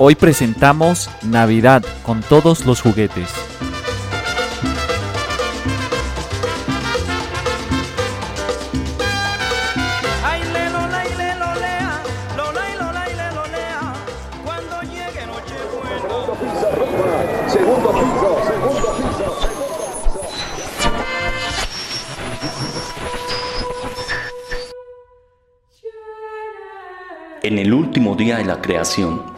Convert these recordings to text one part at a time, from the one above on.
Hoy presentamos Navidad con todos los juguetes. En el último día de la creación,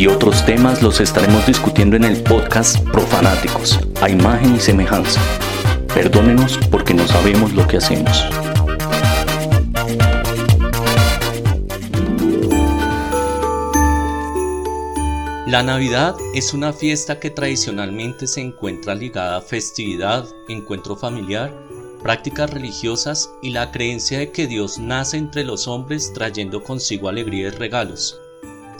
Y otros temas los estaremos discutiendo en el podcast Profanáticos, a imagen y semejanza. Perdónenos porque no sabemos lo que hacemos. La Navidad es una fiesta que tradicionalmente se encuentra ligada a festividad, encuentro familiar, prácticas religiosas y la creencia de que Dios nace entre los hombres trayendo consigo alegría y regalos.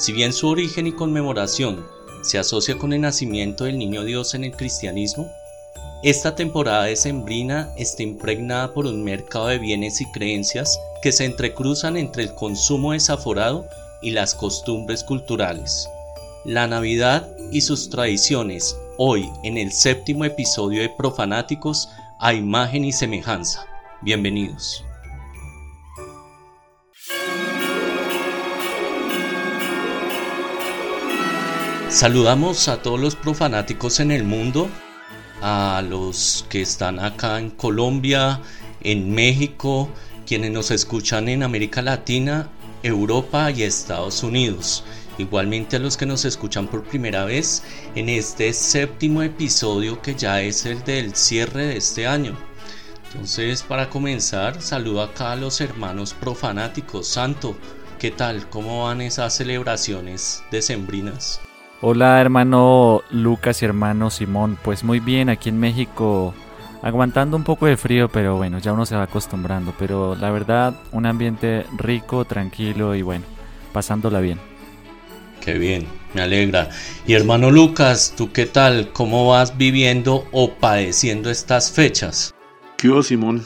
Si bien su origen y conmemoración se asocia con el nacimiento del niño Dios en el cristianismo, esta temporada decembrina está impregnada por un mercado de bienes y creencias que se entrecruzan entre el consumo desaforado y las costumbres culturales. La Navidad y sus tradiciones, hoy en el séptimo episodio de Profanáticos a imagen y semejanza. Bienvenidos. Saludamos a todos los profanáticos en el mundo, a los que están acá en Colombia, en México, quienes nos escuchan en América Latina, Europa y Estados Unidos. Igualmente a los que nos escuchan por primera vez en este séptimo episodio que ya es el del cierre de este año. Entonces, para comenzar, saludo acá a los hermanos profanáticos. Santo, ¿qué tal? ¿Cómo van esas celebraciones decembrinas? Hola hermano Lucas y hermano Simón, pues muy bien aquí en México, aguantando un poco de frío, pero bueno, ya uno se va acostumbrando, pero la verdad un ambiente rico, tranquilo y bueno, pasándola bien. Qué bien, me alegra. Y hermano Lucas, ¿tú qué tal? ¿Cómo vas viviendo o padeciendo estas fechas? ¿Qué hubo, Simón?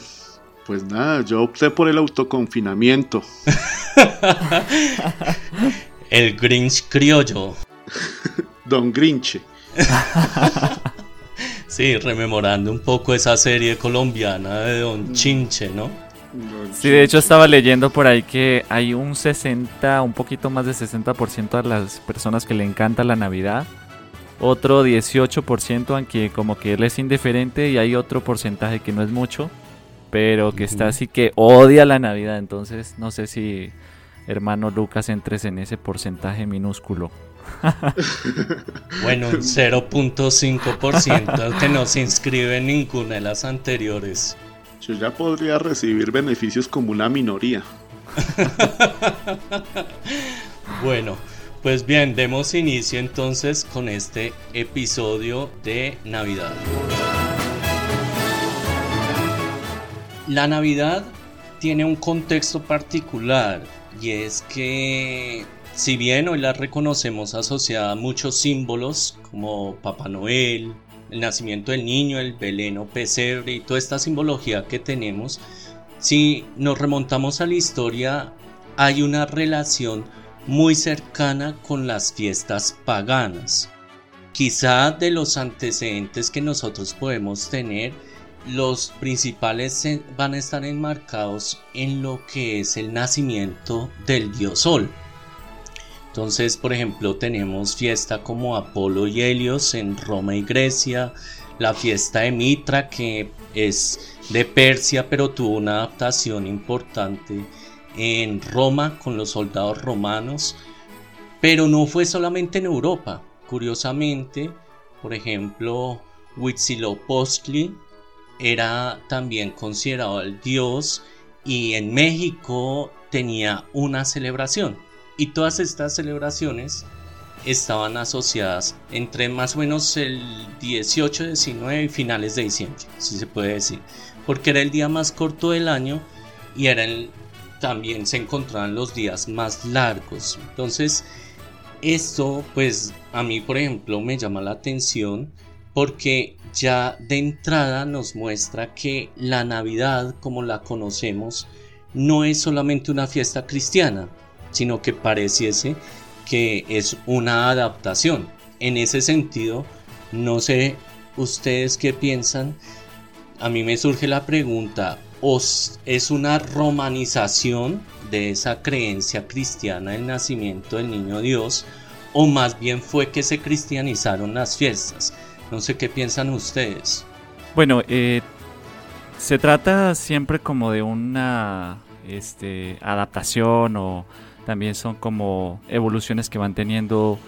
Pues nada, yo opté por el autoconfinamiento. el Grinch criollo. Don Grinche. sí, rememorando un poco esa serie colombiana de Don mm. Chinche, ¿no? Sí, de hecho estaba leyendo por ahí que hay un 60, un poquito más de 60% de las personas que le encanta la Navidad. Otro 18% aunque como que él es indiferente y hay otro porcentaje que no es mucho, pero que está así que odia la Navidad. Entonces no sé si hermano Lucas entres en ese porcentaje minúsculo. bueno, un 0.5% que no se inscribe en ninguna de las anteriores. Yo ya podría recibir beneficios como una minoría. bueno, pues bien, demos inicio entonces con este episodio de Navidad. La Navidad tiene un contexto particular y es que si bien hoy la reconocemos asociada a muchos símbolos como Papá Noel, el nacimiento del niño, el Belén o pesebre y toda esta simbología que tenemos, si nos remontamos a la historia hay una relación muy cercana con las fiestas paganas. Quizá de los antecedentes que nosotros podemos tener, los principales van a estar enmarcados en lo que es el nacimiento del dios Sol. Entonces, por ejemplo, tenemos fiesta como Apolo y Helios en Roma y Grecia, la fiesta de Mitra, que es de Persia, pero tuvo una adaptación importante en Roma con los soldados romanos. Pero no fue solamente en Europa. Curiosamente, por ejemplo, Huitzilopochtli era también considerado el dios y en México tenía una celebración. Y todas estas celebraciones estaban asociadas entre más o menos el 18, 19 y finales de diciembre, si se puede decir, porque era el día más corto del año y era el, también se encontraban los días más largos. Entonces, esto pues a mí por ejemplo me llama la atención porque ya de entrada nos muestra que la Navidad como la conocemos no es solamente una fiesta cristiana, sino que pareciese que es una adaptación. En ese sentido, no sé ustedes qué piensan. A mí me surge la pregunta, ¿os es una romanización de esa creencia cristiana del nacimiento del niño Dios? ¿O más bien fue que se cristianizaron las fiestas? No sé qué piensan ustedes. Bueno, eh, se trata siempre como de una este, adaptación o también son como evoluciones que van teniendo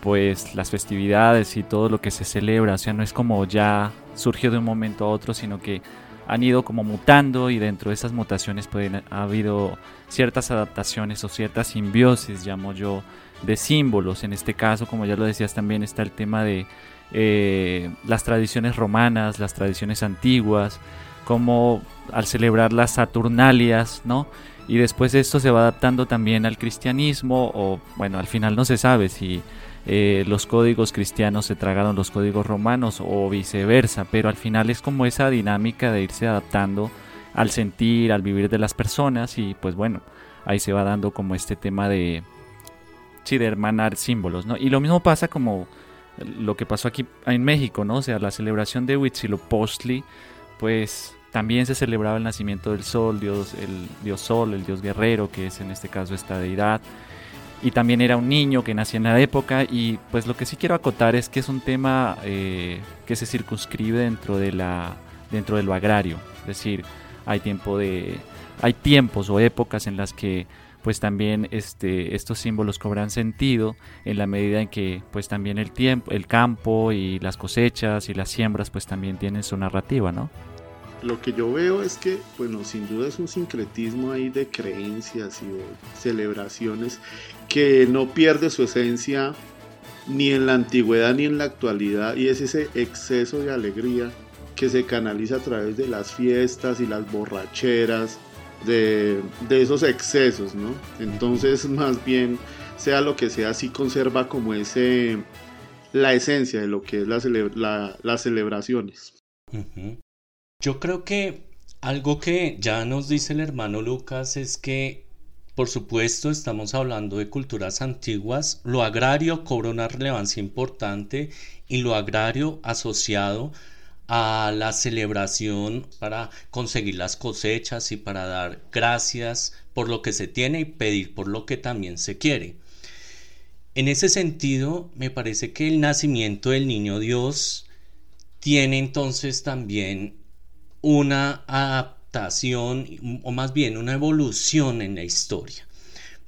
pues las festividades y todo lo que se celebra, o sea, no es como ya surgió de un momento a otro, sino que han ido como mutando y dentro de esas mutaciones pueden ha habido ciertas adaptaciones o ciertas simbiosis, llamo yo, de símbolos. En este caso, como ya lo decías, también está el tema de eh, las tradiciones romanas, las tradiciones antiguas, como al celebrar las Saturnalias, ¿no? Y después esto se va adaptando también al cristianismo, o bueno, al final no se sabe si eh, los códigos cristianos se tragaron los códigos romanos o viceversa, pero al final es como esa dinámica de irse adaptando al sentir, al vivir de las personas y pues bueno, ahí se va dando como este tema de, sí, de hermanar símbolos, ¿no? Y lo mismo pasa como lo que pasó aquí en México, ¿no? O sea, la celebración de Huitzilopochtli, pues también se celebraba el nacimiento del sol, Dios, el dios sol, el dios guerrero, que es en este caso esta deidad. Y también era un niño que nacía en la época. Y pues lo que sí quiero acotar es que es un tema eh, que se circunscribe dentro de la dentro de lo agrario. Es decir, hay tiempo de hay tiempos o épocas en las que pues también este, estos símbolos cobran sentido en la medida en que pues también el tiempo, el campo y las cosechas y las siembras pues también tienen su narrativa, ¿no? Lo que yo veo es que, bueno, sin duda es un sincretismo ahí de creencias y de celebraciones que no pierde su esencia ni en la antigüedad ni en la actualidad y es ese exceso de alegría que se canaliza a través de las fiestas y las borracheras de, esos excesos, ¿no? Entonces, más bien, sea lo que sea, sí conserva como ese, la esencia de lo que es la, las celebraciones. Yo creo que algo que ya nos dice el hermano Lucas es que, por supuesto, estamos hablando de culturas antiguas, lo agrario cobra una relevancia importante y lo agrario asociado a la celebración para conseguir las cosechas y para dar gracias por lo que se tiene y pedir por lo que también se quiere. En ese sentido, me parece que el nacimiento del niño Dios tiene entonces también una adaptación o más bien una evolución en la historia.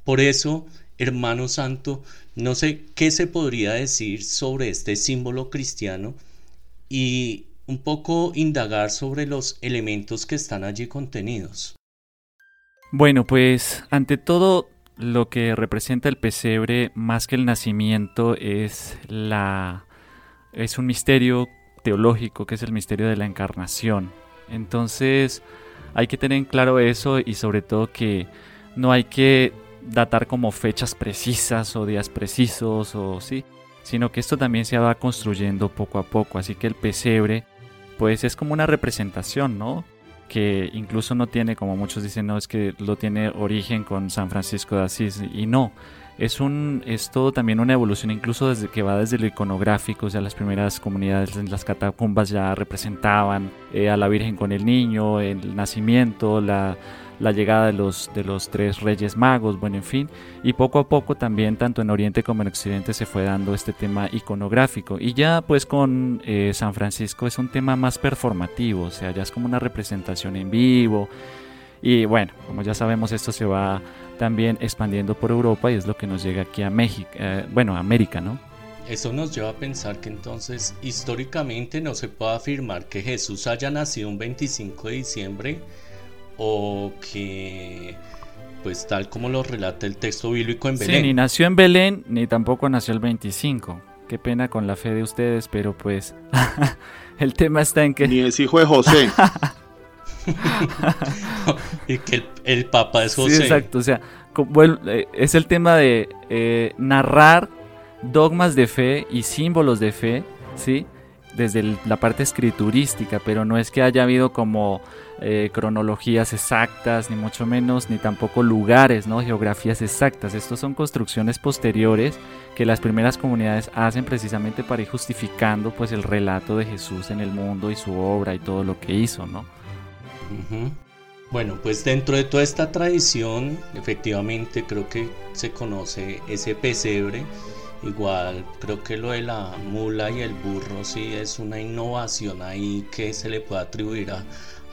Por eso, hermano santo, no sé qué se podría decir sobre este símbolo cristiano y un poco indagar sobre los elementos que están allí contenidos. Bueno, pues ante todo lo que representa el pesebre más que el nacimiento es la es un misterio teológico que es el misterio de la encarnación. Entonces hay que tener en claro eso y sobre todo que no hay que datar como fechas precisas o días precisos o sí, sino que esto también se va construyendo poco a poco, así que el pesebre pues es como una representación, ¿no? Que incluso no tiene, como muchos dicen, no, es que lo tiene origen con San Francisco de Asís, y no. Es, un, es todo también una evolución, incluso desde que va desde lo iconográfico, o sea, las primeras comunidades en las catacumbas ya representaban eh, a la Virgen con el niño, el nacimiento, la, la llegada de los, de los tres reyes magos, bueno, en fin, y poco a poco también, tanto en Oriente como en Occidente, se fue dando este tema iconográfico. Y ya pues con eh, San Francisco es un tema más performativo, o sea, ya es como una representación en vivo. Y bueno, como ya sabemos, esto se va también expandiendo por Europa y es lo que nos llega aquí a México, eh, bueno, a América, ¿no? Eso nos lleva a pensar que entonces históricamente no se puede afirmar que Jesús haya nacido un 25 de diciembre o que pues tal como lo relata el texto bíblico en Belén. Sí, ni nació en Belén ni tampoco nació el 25. Qué pena con la fe de ustedes, pero pues el tema está en que... Ni es hijo de José. y que el, Papa es José. Sí, exacto, o sea, eh, es el tema de eh, narrar dogmas de fe y símbolos de fe, ¿sí? Desde la parte escriturística, pero no es que haya habido como eh, cronologías exactas, ni mucho menos, ni tampoco lugares, ¿no? Geografías exactas. Estos son construcciones posteriores que las primeras comunidades hacen precisamente para ir justificando pues el relato de Jesús en el mundo y su obra y todo lo que hizo, ¿no? Bueno, pues dentro de toda esta tradición, efectivamente creo que se conoce ese pesebre Igual creo que lo de la mula y el burro sí es una innovación ahí que se le puede atribuir a,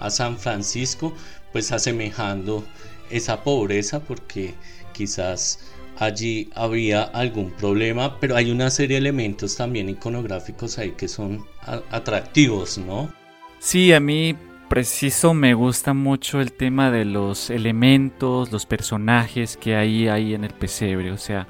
San Francisco, pues asemejando esa pobreza porque quizás allí había algún problema, pero hay una serie de elementos también iconográficos ahí que son atractivos, ¿no? Sí, a mí preciso me gusta mucho el tema de los elementos, los personajes que hay ahí en el pesebre, o sea,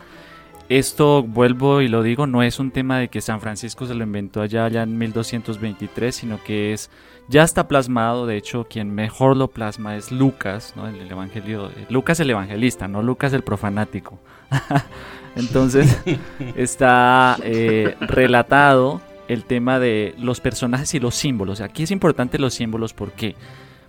esto, vuelvo y lo digo, no es un tema de que San Francisco se lo inventó allá, allá en 1223, sino que es ya está plasmado, de hecho quien mejor lo plasma es Lucas, ¿no? el, evangelio, Lucas el evangelista, no Lucas el profanático. Entonces está eh, relatado el tema de los personajes y los símbolos. Aquí es importante los símbolos, ¿por qué?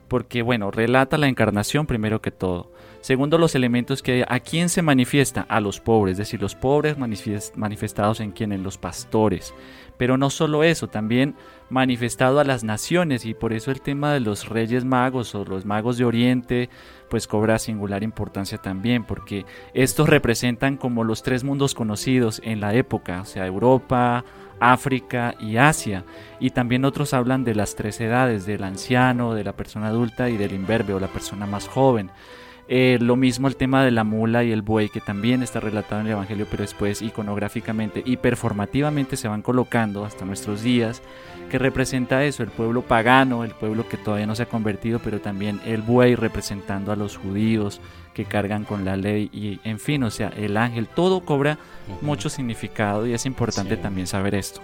Porque, bueno, relata la encarnación primero que todo. Segundo, los elementos que a quién se manifiesta, a los pobres, es decir, los pobres manifestados en quién, en los pastores. Pero no solo eso, también manifestado a las naciones y por eso el tema de los reyes magos o los magos de Oriente pues cobra singular importancia también porque estos representan como los tres mundos conocidos en la época, o sea, Europa, África y Asia. Y también otros hablan de las tres edades, del anciano, de la persona adulta y del imberbe o la persona más joven. Eh, lo mismo el tema de la mula y el buey, que también está relatado en el Evangelio, pero después iconográficamente y performativamente se van colocando hasta nuestros días, que representa eso, el pueblo pagano, el pueblo que todavía no se ha convertido, pero también el buey representando a los judíos que cargan con la ley y en fin, o sea, el ángel, todo cobra mucho significado y es importante también saber esto.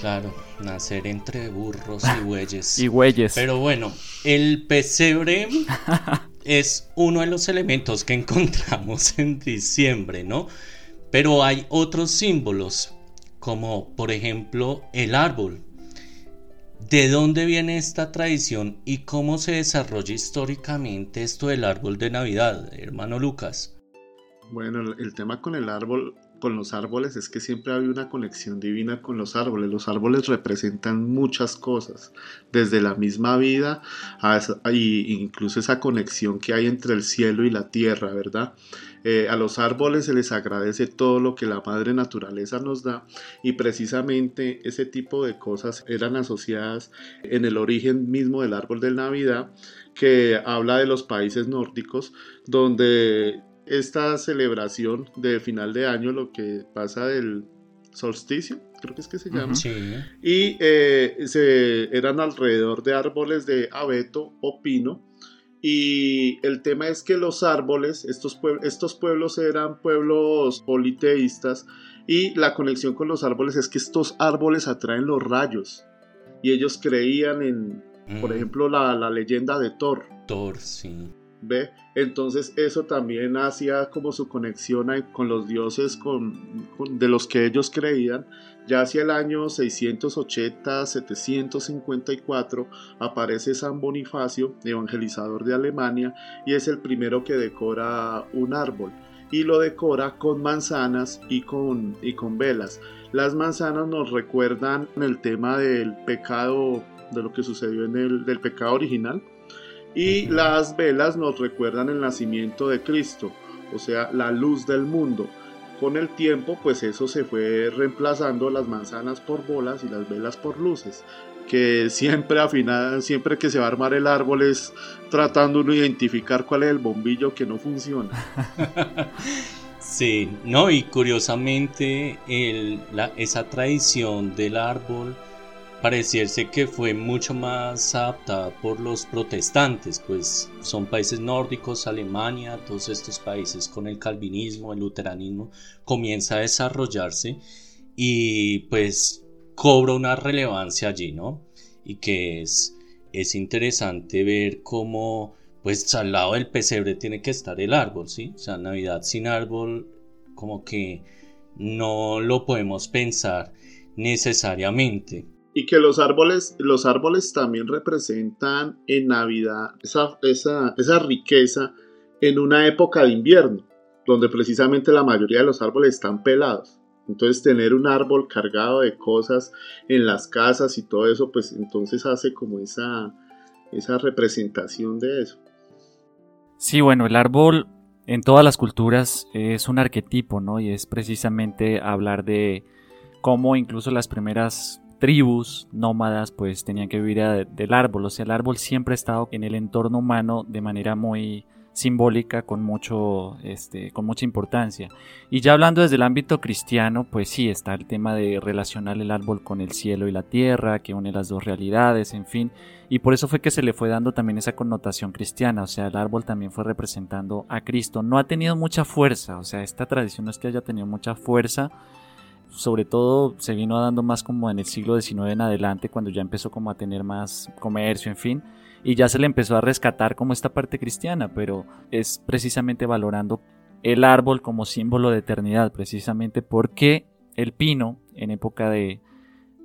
Claro, nacer entre burros y bueyes. y bueyes. Pero bueno, el pesebre es uno de los elementos que encontramos en diciembre, ¿no? Pero hay otros símbolos, como por ejemplo el árbol. ¿De dónde viene esta tradición y cómo se desarrolla históricamente esto del árbol de Navidad, hermano Lucas? Bueno, el tema con el árbol con los árboles es que siempre había una conexión divina con los árboles. Los árboles representan muchas cosas, desde la misma vida y incluso esa conexión que hay entre el cielo y la tierra, ¿verdad? Eh, a los árboles se les agradece todo lo que la madre naturaleza nos da y precisamente ese tipo de cosas eran asociadas en el origen mismo del árbol de Navidad que habla de los países nórdicos donde esta celebración de final de año, lo que pasa del solsticio, creo que es que se llama. Y eh, se, eran alrededor de árboles de abeto o pino. Y el tema es que los árboles, estos, estos pueblos eran pueblos politeístas y la conexión con los árboles es que estos árboles atraen los rayos. Y ellos creían en, por mm. ejemplo, la, la leyenda de Thor. Thor, sí. Entonces eso también hacía como su conexión con los dioses con, de los que ellos creían. Ya hacia el año 680-754 aparece San Bonifacio, evangelizador de Alemania, y es el primero que decora un árbol. Y lo decora con manzanas y con, y con velas. Las manzanas nos recuerdan el tema del pecado, de lo que sucedió en el del pecado original Y las velas nos recuerdan el nacimiento de Cristo, o sea, la luz del mundo. Con el tiempo, pues eso se fue reemplazando las manzanas por bolas y las velas por luces que siempre final, siempre que se va a armar el árbol es tratando de identificar cuál es el bombillo que no funciona. sí, no, y curiosamente esa tradición del árbol pareciese que fue mucho más adaptada por los protestantes, pues son países nórdicos, Alemania, todos estos países con el calvinismo, el luteranismo, comienza a desarrollarse y pues cobra una relevancia allí, ¿no? Y que es, es interesante ver cómo, pues al lado del pesebre tiene que estar el árbol, ¿sí? O sea, Navidad sin árbol, como que no lo podemos pensar necesariamente y que los árboles, los árboles también representan en Navidad esa, esa, esa riqueza en una época de invierno, donde precisamente la mayoría de los árboles están pelados. Entonces tener un árbol cargado de cosas en las casas y todo eso, pues entonces hace como esa, esa representación de eso. Sí, bueno, el árbol en todas las culturas es un arquetipo, ¿no? Y es precisamente hablar de cómo incluso las primeras tribus nómadas pues tenían que vivir del árbol, o sea, el árbol siempre ha estado en el entorno humano de manera muy simbólica con mucho este con mucha importancia. Y ya hablando desde el ámbito cristiano, pues sí está el tema de relacionar el árbol con el cielo y la tierra, que une las dos realidades, en fin, y por eso fue que se le fue dando también esa connotación cristiana, o sea, el árbol también fue representando a Cristo. No ha tenido mucha fuerza, o sea, esta tradición no es que haya tenido mucha fuerza, sobre todo se vino dando más como en el siglo XIX en adelante, cuando ya empezó como a tener más comercio, en fin, y ya se le empezó a rescatar como esta parte cristiana, pero es precisamente valorando el árbol como símbolo de eternidad, precisamente porque el pino en época de,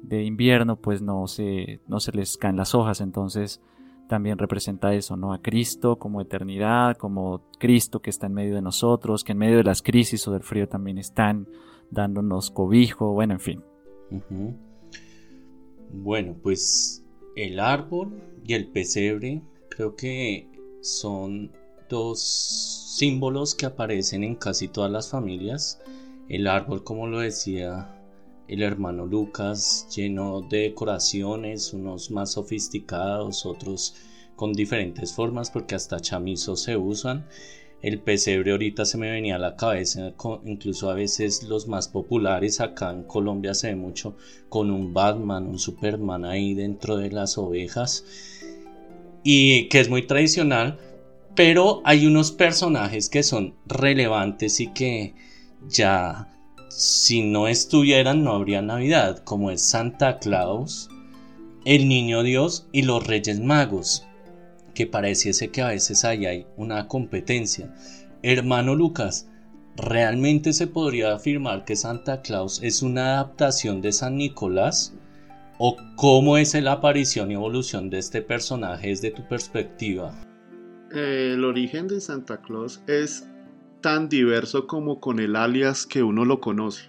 de invierno pues no se, no se les caen las hojas, entonces también representa eso, ¿no? A Cristo como eternidad, como Cristo que está en medio de nosotros, que en medio de las crisis o del frío también están dándonos cobijo, bueno, en fin. Bueno, pues el árbol y el pesebre creo que son dos símbolos que aparecen en casi todas las familias. El árbol, como lo decía el hermano Lucas, lleno de decoraciones, unos más sofisticados, otros con diferentes formas, porque hasta chamizos se usan el pesebre ahorita se me venía a la cabeza, incluso a veces los más populares acá en Colombia se ve mucho con un Batman, un Superman ahí dentro de las ovejas y que es muy tradicional, pero hay unos personajes que son relevantes y que ya si no estuvieran no habría Navidad, como es Santa Claus, el Niño Dios y los Reyes Magos que pareciese que a veces hay una competencia. Hermano Lucas, ¿realmente se podría afirmar que Santa Claus es una adaptación de San Nicolás? ¿O cómo es la aparición y evolución de este personaje desde tu perspectiva? el origen de Santa Claus es tan diverso como con el alias que uno lo conoce.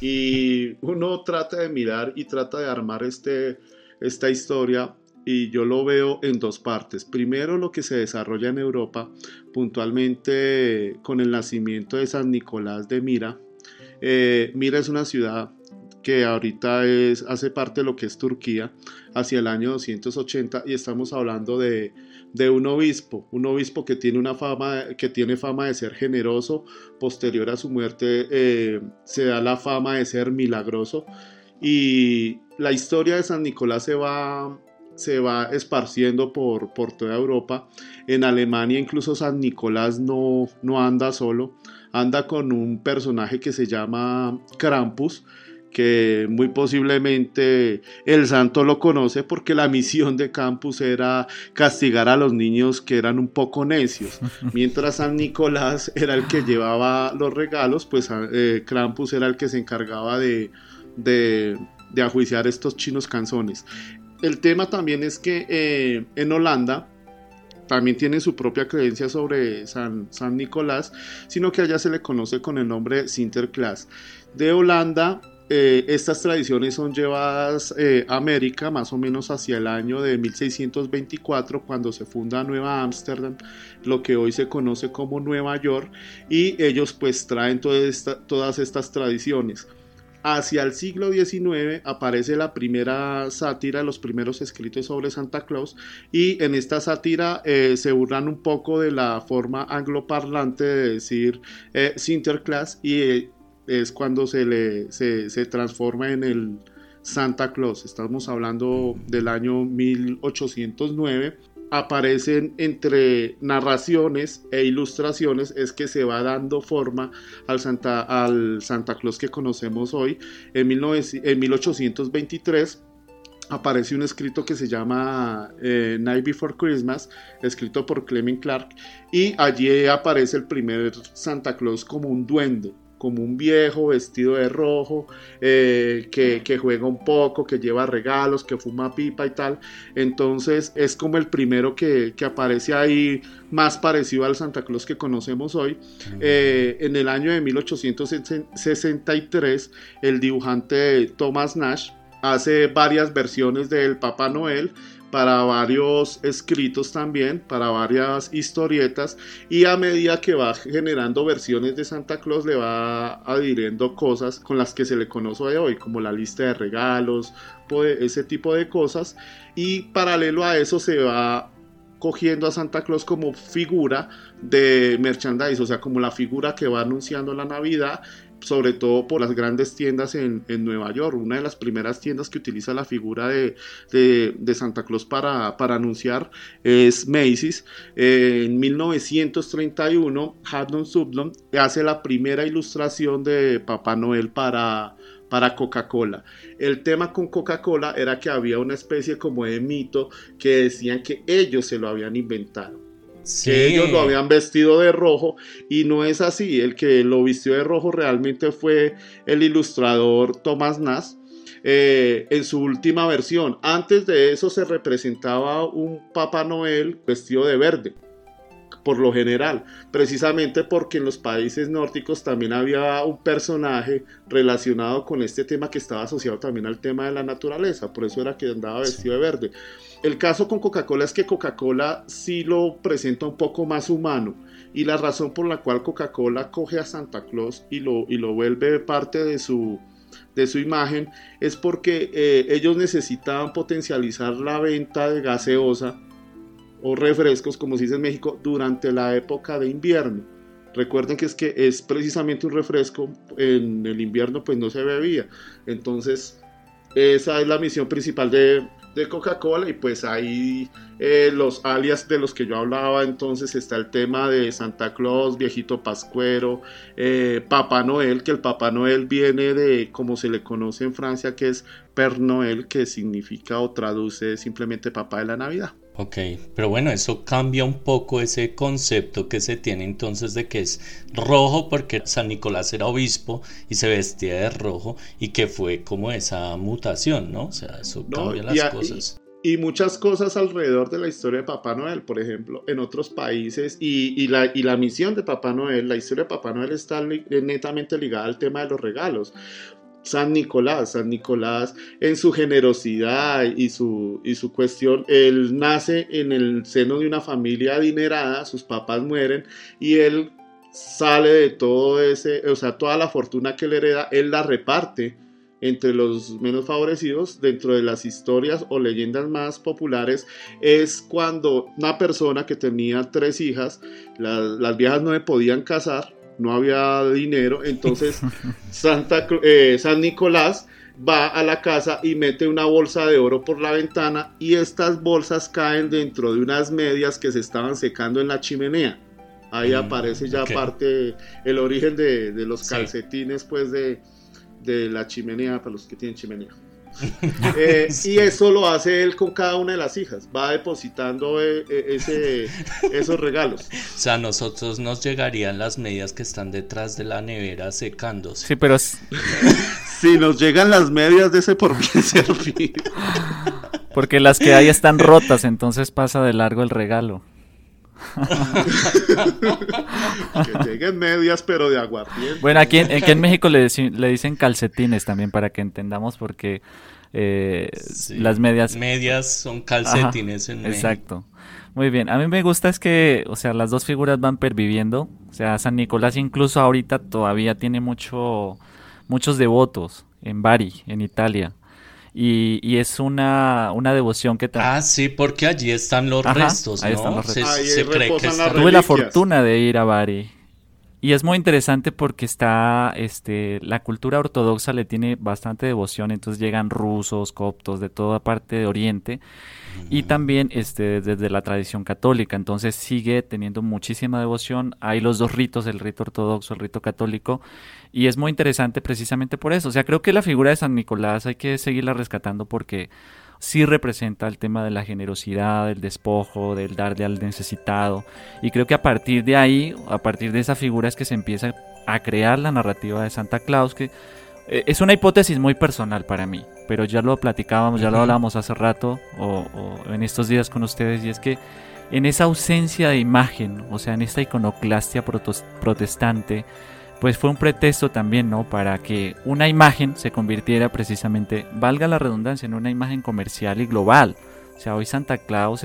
Y uno trata de mirar y trata de armar este, esta historia y yo lo veo en dos partes. Primero lo que se desarrolla en Europa, puntualmente con el nacimiento de San Nicolás de Mira. Eh, Mira es una ciudad que ahorita es, hace parte de lo que es Turquía, hacia el año 280 y estamos hablando de, un obispo, un obispo que tiene una fama, que tiene fama de ser generoso, posterior a su muerte eh, se da la fama de ser milagroso y la historia de San Nicolás se va se va esparciendo por, por toda Europa. En Alemania incluso San Nicolás no, no anda solo, anda con un personaje que se llama Krampus, que muy posiblemente el santo lo conoce porque la misión de Krampus era castigar a los niños que eran un poco necios. Mientras San Nicolás era el que llevaba los regalos, pues eh, Krampus era el que se encargaba de, de, de ajuiciar estos chinos canzones el tema también es que eh, en Holanda también tiene su propia creencia sobre San, San, Nicolás, sino que allá se le conoce con el nombre Sinterklaas. De Holanda eh, estas tradiciones son llevadas eh, a América más o menos hacia el año de 1624 cuando se funda Nueva Ámsterdam, lo que hoy se conoce como Nueva York, y ellos pues traen todas estas tradiciones. Hacia el siglo XIX aparece la primera sátira, los primeros escritos sobre Santa Claus, y en esta sátira eh, se burlan un poco de la forma angloparlante de decir Sinterklaas y es cuando se, le, se, transforma en el Santa Claus. Estamos hablando del año 1809 aparecen entre narraciones e ilustraciones es que se va dando forma al Santa, al Santa Claus que conocemos hoy. En, en 1823 aparece un escrito que se llama eh, Night Before Christmas, escrito por Clement Clark, y allí aparece el primer Santa Claus como un duende como un viejo vestido de rojo, eh, que, juega un poco, que lleva regalos, que fuma pipa y tal. Entonces es como el primero que, aparece ahí más parecido al Santa Claus que conocemos hoy. Eh, en el año de 1863, el dibujante Thomas Nash hace varias versiones del Papá Noel para varios escritos también, para varias historietas y a medida que va generando versiones de Santa Claus le va adhiriendo cosas con las que se le conoce hoy, como la lista de regalos, ese tipo de cosas y paralelo a eso se va cogiendo a Santa Claus como figura de merchandise, o sea, como la figura que va anunciando la Navidad sobre todo por las grandes tiendas en, Nueva York. Una de las primeras tiendas que utiliza la figura de, Santa Claus para, anunciar es Macy's. en 1931, Haddon Subdon hace la primera ilustración de Papá Noel para, para Coca-Cola. El tema con Coca-Cola era que había una especie como de mito que decían que ellos se lo habían inventado que ellos lo habían vestido de rojo y no es así. El que lo vistió de rojo realmente fue el ilustrador Thomas Nass. Eh, en su última versión. Antes de eso se representaba un Papá Noel vestido de verde por lo general, precisamente porque en los países nórdicos también había un personaje relacionado con este tema que estaba asociado también al tema de la naturaleza, por eso era que andaba vestido de verde. El caso con Coca-Cola es que Coca-Cola sí lo presenta un poco más humano y la razón por la cual Coca-Cola coge a Santa Claus y lo, y lo vuelve parte de su, de su imagen es porque eh, ellos necesitaban potencializar la venta de gaseosa o refrescos, como se dice en México, durante la época de invierno. Recuerden que es que es precisamente un refresco, en el invierno pues no se bebía. Entonces, esa es la misión principal de, de Coca-Cola y pues ahí eh, los alias de los que yo hablaba entonces está el tema de Santa Claus, viejito pascuero, eh, Papá Noel, que el Papá Noel viene de como se le conoce en Francia que es Per Noel, que significa o traduce simplemente Papá de la Navidad. Ok, pero bueno, eso cambia un poco ese concepto que se tiene entonces de que es rojo porque San Nicolás era obispo y se vestía de rojo y que fue como esa mutación, ¿no? O sea, eso cambia las cosas. Y, muchas cosas alrededor de la historia de Papá Noel, por ejemplo, en otros países y, la, y la misión de Papá Noel, la historia de Papá Noel está netamente ligada al tema de los regalos. San Nicolás. San Nicolás en su generosidad y su, y su cuestión, él nace en el seno de una familia adinerada, sus papás mueren y él sale de todo ese, o sea, toda la fortuna que le hereda, él la reparte entre los menos favorecidos dentro de las historias o leyendas más populares es cuando una persona que tenía tres hijas, las viejas no le podían casar no había dinero, entonces Santa, eh, San Nicolás va a la casa y mete una bolsa de oro por la ventana y estas bolsas caen dentro de unas medias que se estaban secando en la chimenea. Ahí mm, aparece ya parte, el origen de, los calcetines pues de, de la chimenea, para los que tienen chimenea. Eh, y eso lo hace él con cada una de las hijas. Va depositando eh, eh, ese, esos regalos. O sea, a nosotros nos llegarían las medias que están detrás de la nevera secándose. Sí, pero... si nos llegan las medias de ese por qué servir. Porque las que hay están rotas, entonces pasa de largo el regalo. que lleguen medias, pero de aguardiente. Bueno, aquí en, aquí en México le, le, dicen calcetines también para que entendamos porque eh, las medias... Medias son calcetines en México. Exacto. Muy bien, a mí me gusta es que, o sea, las dos figuras van perviviendo. O sea, San Nicolás incluso ahorita todavía tiene mucho, muchos devotos en Bari, en Italia. Y, es una, una devoción que... Ah, sí, porque allí están los restos, ahí Están los restos. Tuve la fortuna de ir a Bari. Y es muy interesante porque está, este, la cultura ortodoxa le tiene bastante devoción, entonces llegan rusos, coptos, de toda parte de Oriente, y también este, desde la tradición católica, entonces sigue teniendo muchísima devoción. Hay los dos ritos, el rito ortodoxo, el rito católico, y es muy interesante precisamente por eso. O sea, creo que la figura de San Nicolás hay que seguirla rescatando porque sí representa el tema de la generosidad, del despojo, del darle al necesitado. Y creo que a partir de ahí, a partir de esa figura es que se empieza a crear la narrativa de Santa Claus, que eh, es una hipótesis muy personal para mí, pero ya lo platicábamos, ya lo hablábamos hace rato o, o en estos días con ustedes, y es que en esa ausencia de imagen, o sea, en esta iconoclastia protestante, pues fue un pretexto también, ¿no? Para que una imagen se convirtiera precisamente, valga la redundancia, en una imagen comercial y global. O sea, hoy Santa Claus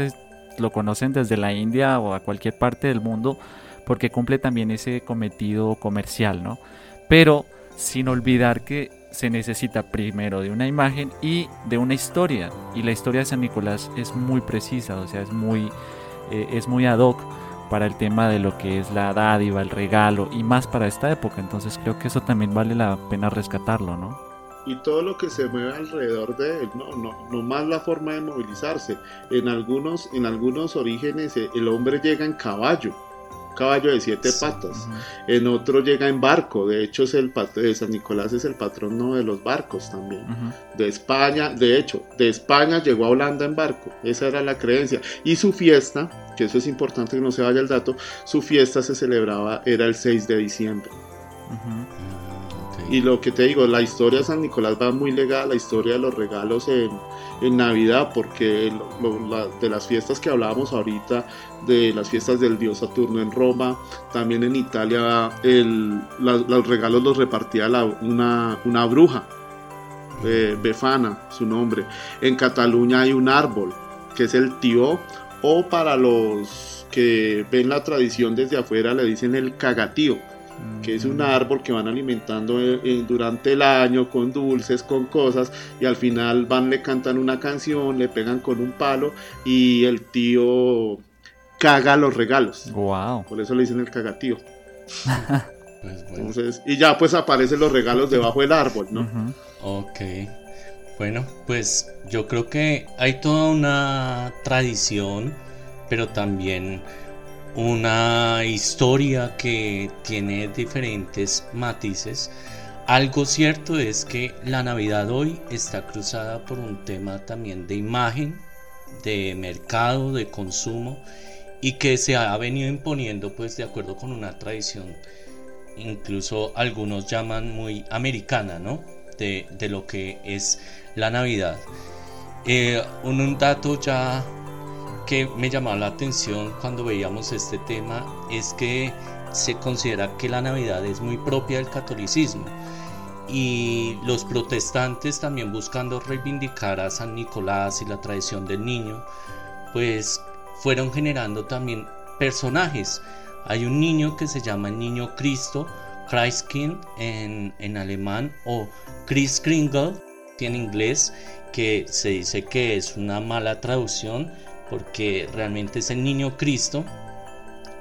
lo conocen desde la India o a cualquier parte del mundo porque cumple también ese cometido comercial, ¿no? Pero sin olvidar que se necesita primero de una imagen y de una historia. Y la historia de San Nicolás es muy precisa, o sea, es muy, eh, es muy ad hoc para el tema de lo que es la dádiva, el regalo y más para esta época. Entonces creo que eso también vale la pena rescatarlo, ¿no? Y todo lo que se mueve alrededor de él, no, no, no más la forma de movilizarse. En algunos, en algunos orígenes eh, el hombre llega en caballo, caballo de siete patas. En otro llega en barco. De hecho, es el de San Nicolás es el patrono de los barcos también. De España, de hecho, de España llegó a Holanda en barco. Esa era la creencia. Y su fiesta, que eso es importante que no se vaya el dato, su fiesta se celebraba, era el 6 de diciembre. Y lo que te digo, la historia de San Nicolás va muy legada a la historia de los regalos en, en Navidad, porque de las fiestas que hablábamos ahorita, de las fiestas del dios Saturno en Roma, también en Italia los regalos los repartía una, una, bruja, eh, Befana, su nombre. En Cataluña hay un árbol, que es el tío, o para los que ven la tradición desde afuera le dicen el cagatío que es un árbol que van alimentando eh, eh, durante el año con dulces, con cosas, y al final van, le cantan una canción, le pegan con un palo y el tío caga los regalos. Wow. Por eso le dicen el cagatío. pues Entonces, y ya pues aparecen los regalos debajo del árbol, ¿no? Ok. Bueno, pues yo creo que hay toda una tradición, pero también una historia que tiene diferentes matices. Algo cierto es que la Navidad hoy está cruzada por un tema también de imagen, de mercado, de consumo y que se ha venido imponiendo pues de acuerdo con una tradición incluso algunos llaman muy americana, ¿no? De, lo que es la Navidad. Eh, un dato ya que me llamaba la atención cuando veíamos este tema es que se considera que la Navidad es muy propia del catolicismo y los protestantes también buscando reivindicar a San Nicolás y la tradición del niño, pues fueron generando también personajes. Hay un niño que se llama el niño Cristo, Christkind en, en alemán o Christkindl en inglés, que se dice que es una mala traducción porque realmente es el niño Cristo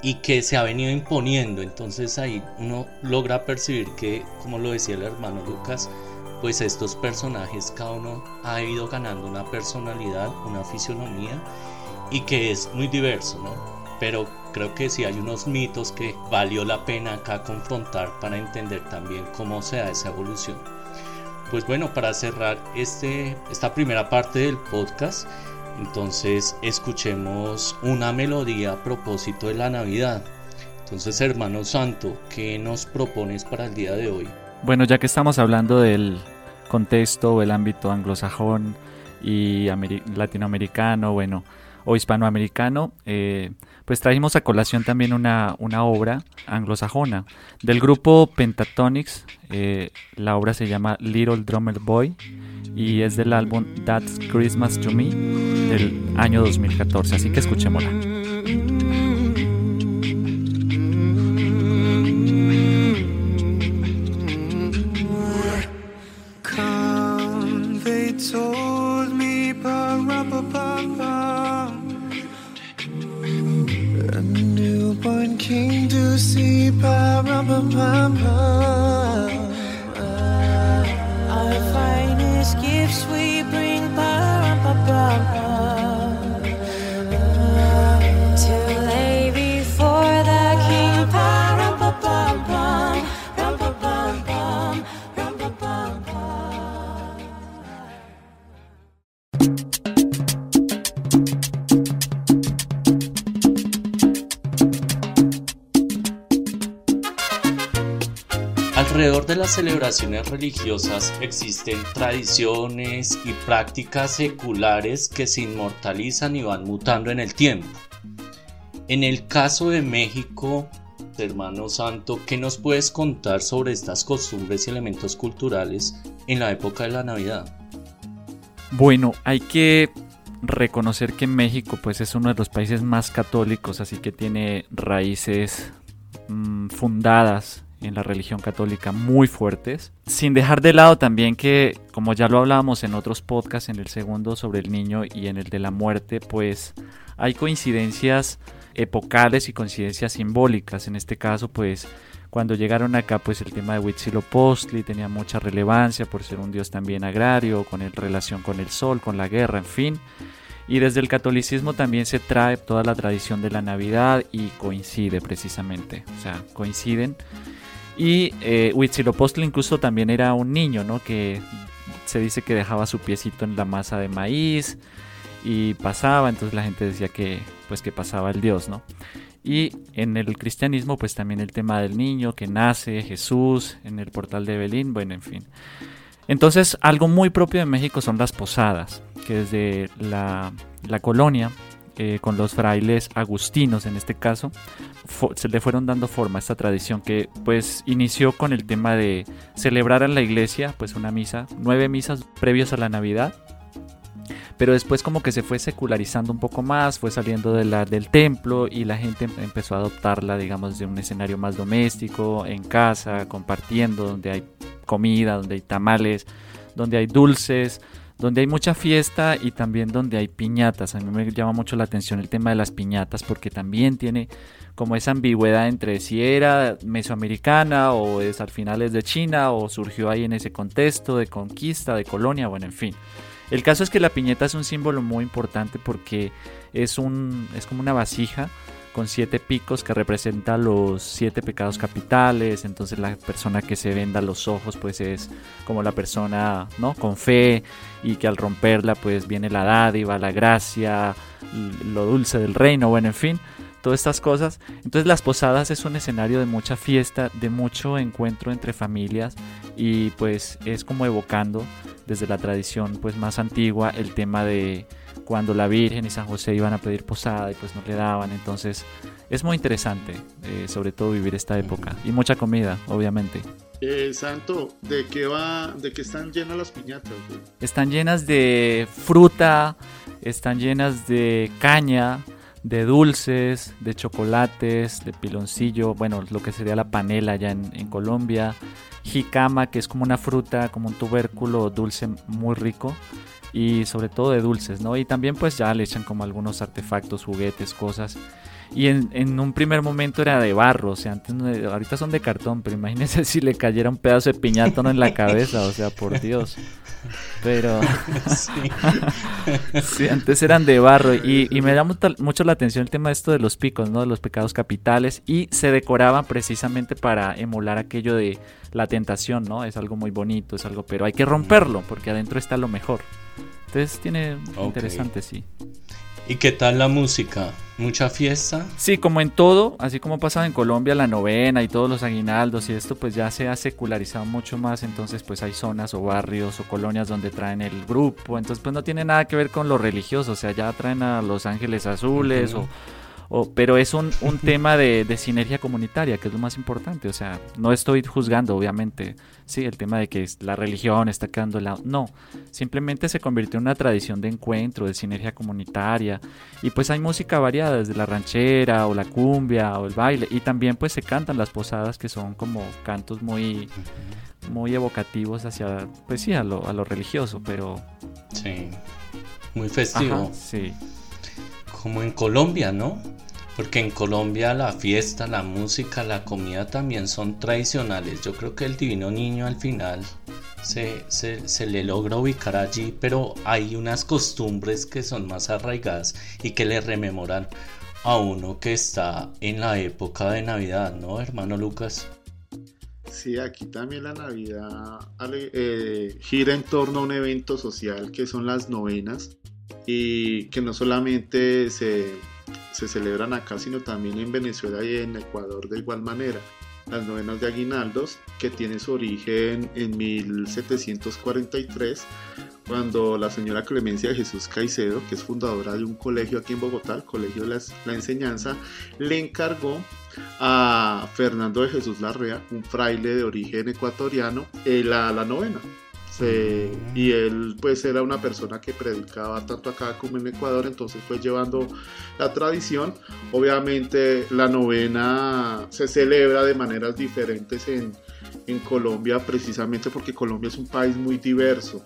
y que se ha venido imponiendo. Entonces ahí uno logra percibir que, como lo decía el hermano Lucas, pues estos personajes cada uno ha ido ganando una personalidad, una fisionomía y que es muy diverso, ¿no? Pero creo que sí hay unos mitos que valió la pena acá confrontar para entender también cómo se da esa evolución. Pues bueno, para cerrar este, esta primera parte del podcast, entonces escuchemos una melodía a propósito de la Navidad. Entonces, hermano santo, ¿qué nos propones para el día de hoy? Bueno, ya que estamos hablando del contexto o el ámbito anglosajón y latinoamericano, bueno, o hispanoamericano, eh, pues trajimos a colación también una, una obra anglosajona del grupo Pentatonics. Eh, la obra se llama Little Drummer Boy y es del álbum That's Christmas to Me del año 2014. Así que escuchémosla. Alrededor de las celebraciones religiosas existen tradiciones y prácticas seculares que se inmortalizan y van mutando en el tiempo. En el caso de México, hermano santo, ¿qué nos puedes contar sobre estas costumbres y elementos culturales en la época de la Navidad? Bueno, hay que reconocer que México pues es uno de los países más católicos, así que tiene raíces mm, fundadas en la religión católica muy fuertes, sin dejar de lado también que, como ya lo hablábamos en otros podcasts, en el segundo sobre el niño y en el de la muerte, pues hay coincidencias epocales y coincidencias simbólicas. En este caso, pues cuando llegaron acá, pues el tema de Huitzilopochtli tenía mucha relevancia por ser un dios también agrario, con el, relación con el sol, con la guerra, en fin. Y desde el catolicismo también se trae toda la tradición de la Navidad y coincide precisamente, o sea, coinciden. Y eh, Huitzilopochtli incluso también era un niño, ¿no? Que se dice que dejaba su piecito en la masa de maíz y pasaba, entonces la gente decía que pues que pasaba el Dios, ¿no? Y en el cristianismo pues también el tema del niño que nace, Jesús, en el portal de Belín, bueno, en fin. Entonces algo muy propio de México son las posadas, que desde la, la colonia eh, con los frailes agustinos en este caso, se le fueron dando forma a esta tradición que pues inició con el tema de celebrar en la iglesia pues una misa, nueve misas previos a la Navidad, pero después como que se fue secularizando un poco más, fue saliendo de del templo y la gente empezó a adoptarla digamos de un escenario más doméstico, en casa, compartiendo, donde hay comida, donde hay tamales, donde hay dulces, donde hay mucha fiesta y también donde hay piñatas. A mí me llama mucho la atención el tema de las piñatas porque también tiene como esa ambigüedad entre si era mesoamericana o es al final es de China o surgió ahí en ese contexto de conquista, de colonia, bueno, en fin. El caso es que la piñata es un símbolo muy importante porque es, un, es como una vasija con siete picos que representa los siete pecados capitales. Entonces la persona que se venda los ojos pues es como la persona ¿no? con fe y que al romperla pues viene la dádiva, la gracia, lo dulce del reino, bueno, en fin, todas estas cosas. Entonces las posadas es un escenario de mucha fiesta, de mucho encuentro entre familias y pues es como evocando desde la tradición pues más antigua el tema de cuando la Virgen y San José iban a pedir posada y pues no le daban. Entonces es muy interesante, eh, sobre todo vivir esta época. Y mucha comida, obviamente. Eh, Santo, ¿de qué va, de qué están llenas las piñatas? Están llenas de fruta, están llenas de caña, de dulces, de chocolates, de piloncillo, bueno, lo que sería la panela allá en, en Colombia, jicama, que es como una fruta, como un tubérculo dulce muy rico, y sobre todo de dulces, ¿no? Y también pues ya le echan como algunos artefactos, juguetes, cosas. Y en, en un primer momento era de barro, o sea, antes ahorita son de cartón, pero imagínense si le cayera un pedazo de piñatón en la cabeza, o sea, por Dios. Pero sí. antes eran de barro y, y me da mucho la atención el tema de esto de los picos, ¿no? De los pecados capitales y se decoraban precisamente para emular aquello de la tentación, ¿no? Es algo muy bonito, es algo, pero hay que romperlo porque adentro está lo mejor. Entonces tiene interesante, sí. ¿Y qué tal la música? ¿Mucha fiesta? Sí, como en todo, así como pasa en Colombia, la novena y todos los aguinaldos y esto, pues ya se ha secularizado mucho más. Entonces, pues hay zonas o barrios o colonias donde traen el grupo. Entonces, pues no tiene nada que ver con lo religioso. O sea, ya traen a los ángeles azules o pero es un, tema de, sinergia comunitaria, que es lo más importante. O sea, no estoy juzgando, obviamente, sí, el tema de que la religión está quedando lado. No, simplemente se convirtió en una tradición de encuentro, de sinergia comunitaria. Y pues hay música variada, desde la ranchera o la cumbia o el baile. Y también pues se cantan las posadas, que son como cantos muy, muy evocativos hacia, pues sí, a lo, a lo religioso, pero... Sí, muy festivo. sí como en Colombia, ¿no? Porque en Colombia la fiesta, la música, la comida también son tradicionales. Yo creo que el Divino Niño al final se, se, le logra ubicar allí, pero hay unas costumbres que son más arraigadas y que le rememoran a uno que está en la época de Navidad, ¿no, hermano Lucas? Sí, aquí también la Navidad eh, gira en torno a un evento social que son las novenas y que no solamente se, se celebran acá, sino también en Venezuela y en Ecuador de igual manera. Las novenas de aguinaldos, que tiene su origen en 1743, cuando la señora Clemencia de Jesús Caicedo, que es fundadora de un colegio aquí en Bogotá, el Colegio de la, Enseñanza, le encargó a Fernando de Jesús Larrea, un fraile de origen ecuatoriano, eh, la, la novena y él pues era una persona que predicaba tanto acá como en Ecuador, entonces fue llevando la tradición. Obviamente la novena se celebra de maneras diferentes en, en Colombia precisamente porque Colombia es un país muy diverso,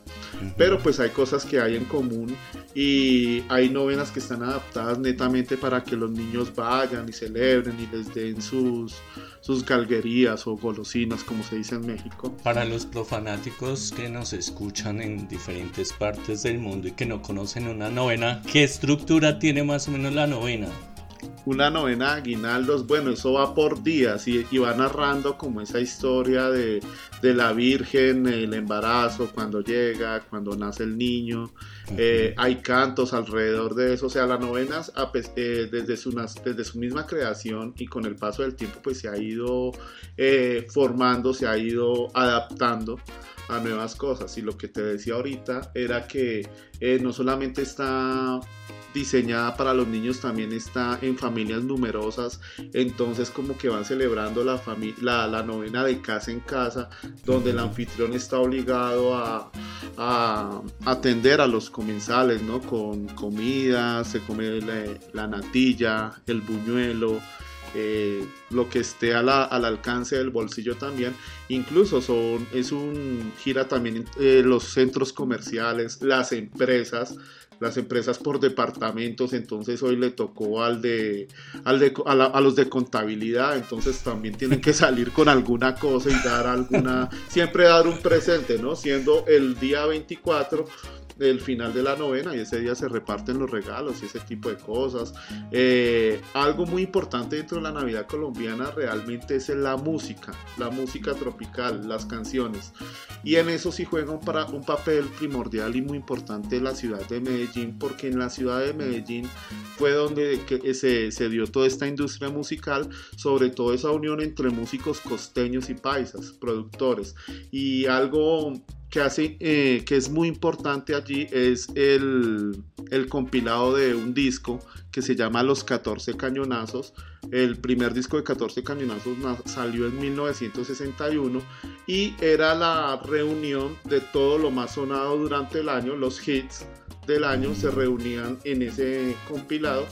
pero pues hay cosas que hay en común y hay novenas que están adaptadas netamente para que los niños vayan y celebren y les den sus, sus galguerías o golosinas como se dice en México. Para los profanáticos que nos escuchan en diferentes partes del mundo y que no conocen una novena, ¿qué estructura tiene más o menos la novena? Una novena de aguinaldos, bueno, eso va por días y, va narrando como esa historia de, la Virgen, el embarazo, cuando llega, cuando nace el niño. Eh, hay cantos alrededor de eso, o sea, la novena eh, desde, su, desde su misma creación y con el paso del tiempo pues se ha ido eh, formando, se ha ido adaptando a nuevas cosas. Y lo que te decía ahorita era que no solamente está diseñada para los niños también está en familias numerosas, entonces como que van celebrando la, la, la novena de casa en casa, donde el anfitrión está obligado a, atender a los comensales, ¿no? Con comida, se come la, natilla, el buñuelo, eh, lo que esté al alcance del bolsillo también. Incluso son, es un gira también eh, los centros comerciales, las empresas, las empresas por departamentos, entonces hoy le tocó al de, al de a, los de contabilidad, entonces también tienen que salir con alguna cosa y dar alguna, siempre dar un presente, ¿no? Siendo el día 24 del final de la novena y ese día se reparten los regalos y ese tipo de cosas. Eh, algo muy importante dentro de la Navidad colombiana realmente es la música, la música tropical, las canciones. Y en eso sí juega un, para, un papel primordial y muy importante la ciudad de Medellín, porque en la ciudad de Medellín fue donde se, se dio toda esta industria musical, sobre todo esa unión entre músicos costeños y paisas, productores. Y algo que hace eh, que es muy importante allí es el, el, compilado de un disco que se llama Los 14 Cañonazos. El primer disco de 14 Cañonazos salió en 1961 y era la reunión de todo lo más sonado durante el año, los hits del año se reunían en ese compilado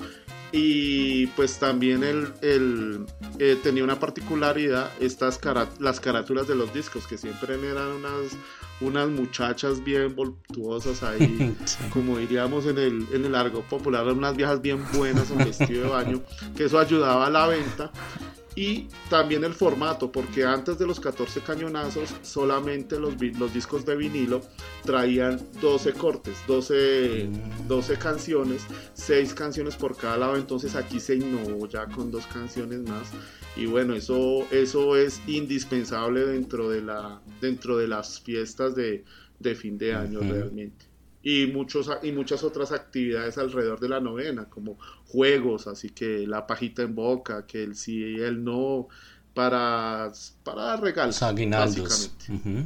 y pues también el, el eh, tenía una particularidad estas las carátulas de los discos que siempre eran unas unas muchachas bien voluptuosas ahí como diríamos en el en el argot popular unas viejas bien buenas en vestido de baño que eso ayudaba a la venta. Y también el formato, porque antes de los 14 cañonazos solamente los, los discos de vinilo traían 12 cortes, 12, 12 canciones, 6 canciones por cada lado, entonces aquí se innovó ya con dos canciones más y bueno, eso, eso es indispensable dentro de, la, dentro de las fiestas de, de fin de año realmente. y, muchos, y muchas otras actividades alrededor de la novena, como juegos, así que la pajita en boca, que el sí y el no, para, para regalos. Aguinaldos.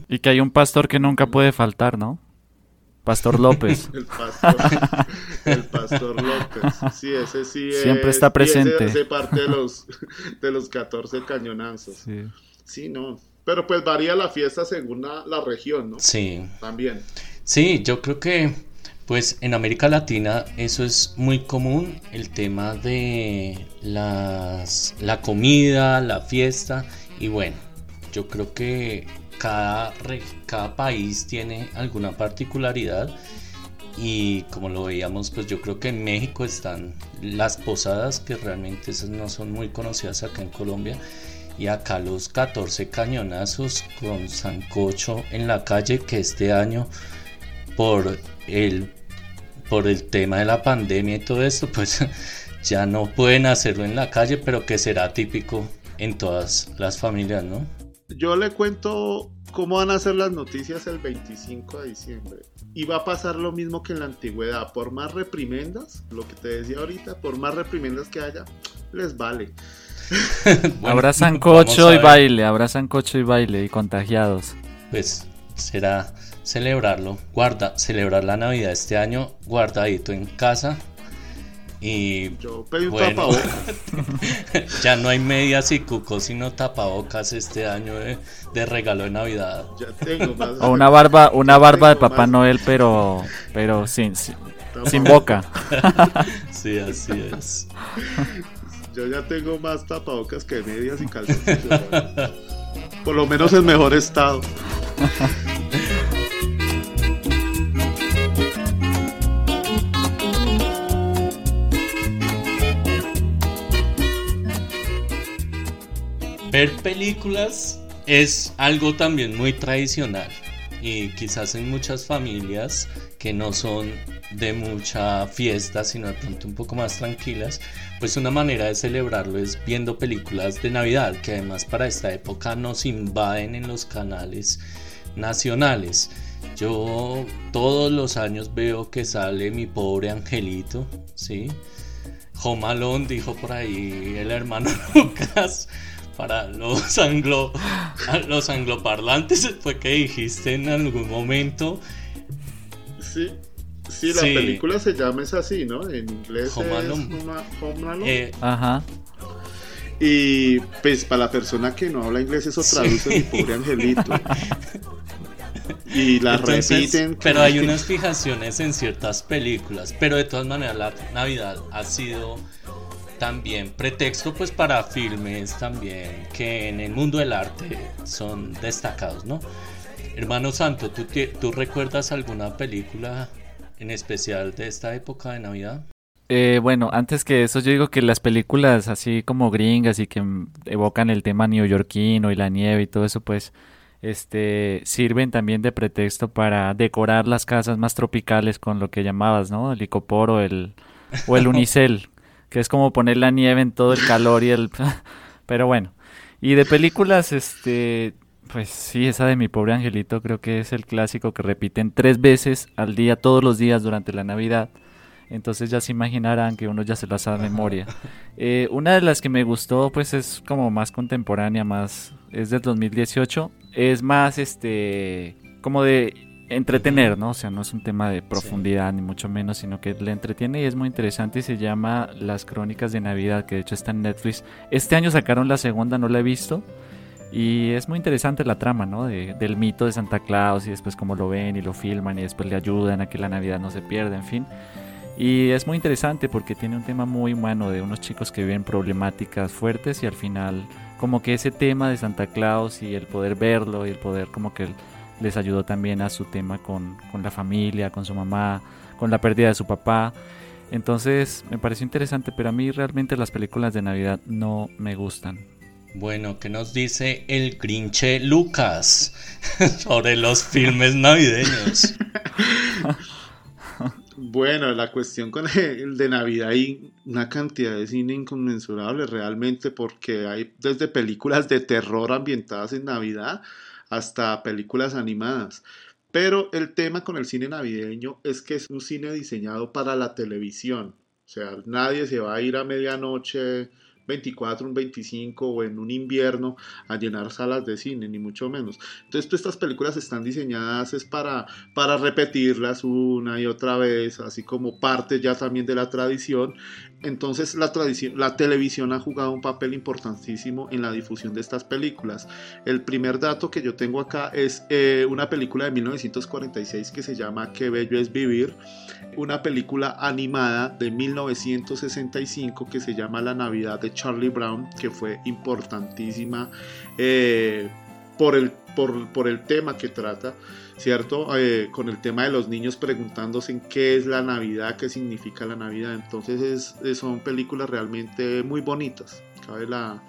Y que hay un pastor que nunca puede faltar, ¿no? Pastor López. el, pastor, el pastor López. Sí, ese sí Siempre está presente. Ese, parte de los, de los 14 cañonazos. Sí. sí, no. Pero pues varía la fiesta según la, la región, ¿no? Sí. También. Sí, yo creo que pues en América Latina eso es muy común, el tema de las, la comida, la fiesta y bueno, yo creo que cada, cada país tiene alguna particularidad y como lo veíamos pues yo creo que en México están las posadas que realmente no son muy conocidas acá en Colombia y acá los 14 cañonazos con sancocho en la calle que este año por el, por el tema de la pandemia y todo esto, pues ya no pueden hacerlo en la calle, pero que será típico en todas las familias, ¿no? Yo le cuento cómo van a ser las noticias el 25 de diciembre. Y va a pasar lo mismo que en la antigüedad. Por más reprimendas, lo que te decía ahorita, por más reprimendas que haya, les vale. habrá sancocho y baile, habrá sancocho y baile y contagiados. Pues será celebrarlo, guarda, celebrar la Navidad este año guardadito en casa. Y Yo pedí un tapabocas. ya no hay medias y cucos, sino tapabocas este año de, regalo de Navidad. Ya tengo más. O una barba, una barba de Papá Noel, pero, pero sin, sin, boca. sí, así es. Yo ya tengo más tapabocas que medias y calzoncillos. Por lo menos en mejor estado. Ver películas es algo también muy tradicional y quizás en muchas familias que no son de mucha fiesta, sino de un poco más tranquilas, pues una manera de celebrarlo es viendo películas de Navidad, que además para esta época nos invaden en los canales nacionales. Yo todos los años veo que sale mi pobre angelito, ¿sí? Home dijo por ahí el hermano Lucas para los anglo los angloparlantes fue que dijiste en algún momento. Sí, sí, la película se llama es así, ¿no? En inglés Home es eh, Ajá. Y pues para la persona que no habla inglés eso traduce mi pobre angelito. y la repiten. Pero hay unas fijaciones en ciertas películas. Pero de todas maneras la Navidad ha sido también pretexto pues para filmes también que en el mundo del arte son destacados, ¿no? Hermano Santo, ¿tú, ¿tú recuerdas alguna película en especial de esta época de Navidad? Eh, bueno, antes que eso yo digo que las películas así como gringas y que evocan el tema neoyorquino y la nieve y todo eso pues este sirven también de pretexto para decorar las casas más tropicales con lo que llamabas, ¿no? El licopor o el, o el unicel, que es como poner la nieve en todo el calor y el... Pero bueno, y de películas, este, pues sí, esa de mi pobre angelito creo que es el clásico que repiten tres veces al día, todos los días durante la Navidad. Entonces ya se imaginarán que uno ya se las sabe de memoria. Eh, una de las que me gustó, pues es como más contemporánea, más es del 2018. Es más, este, como de entretener, ¿no? O sea, no es un tema de profundidad ni mucho menos, sino que le entretiene y es muy interesante y se llama Las Crónicas de Navidad, que de hecho está en Netflix. Este año sacaron la segunda, no la he visto. Y es muy interesante la trama, ¿no? del mito de Santa Claus y después cómo lo ven y lo filman y después le ayudan a que la Navidad no se pierda, en fin. Y es muy interesante porque tiene un tema muy humano de unos chicos que viven problemáticas fuertes y al final como que ese tema de Santa Claus y el poder verlo y el poder como que les ayudó también a su tema con, la familia, con su mamá, con la pérdida de su papá. Entonces me pareció interesante, pero a mí realmente las películas de Navidad no me gustan. Bueno, ¿qué nos dice el Grinche Lucas sobre los filmes navideños? Bueno, la cuestión con el de Navidad hay una cantidad de cine inconmensurable realmente porque hay desde películas de terror ambientadas en Navidad hasta películas animadas. Pero el tema con el cine navideño es que es un cine diseñado para la televisión. O sea, nadie se va a ir a medianoche 24, un 25 o en un invierno a llenar salas de cine, ni mucho menos. Entonces, estas películas están diseñadas es para, para repetirlas una y otra vez, así como parte ya también de la tradición. Entonces, la, la televisión ha jugado un papel importantísimo en la difusión de estas películas. El primer dato que yo tengo acá es eh, una película de 1946 que se llama Qué bello es vivir, una película animada de 1965 que se llama La Navidad de Charlie Brown, que fue importantísima eh, por, el, por, el tema que trata, ¿cierto? Eh, con el tema de los niños preguntándose en qué es la Navidad, qué significa la Navidad. Entonces son películas realmente muy bonitas, cabe la,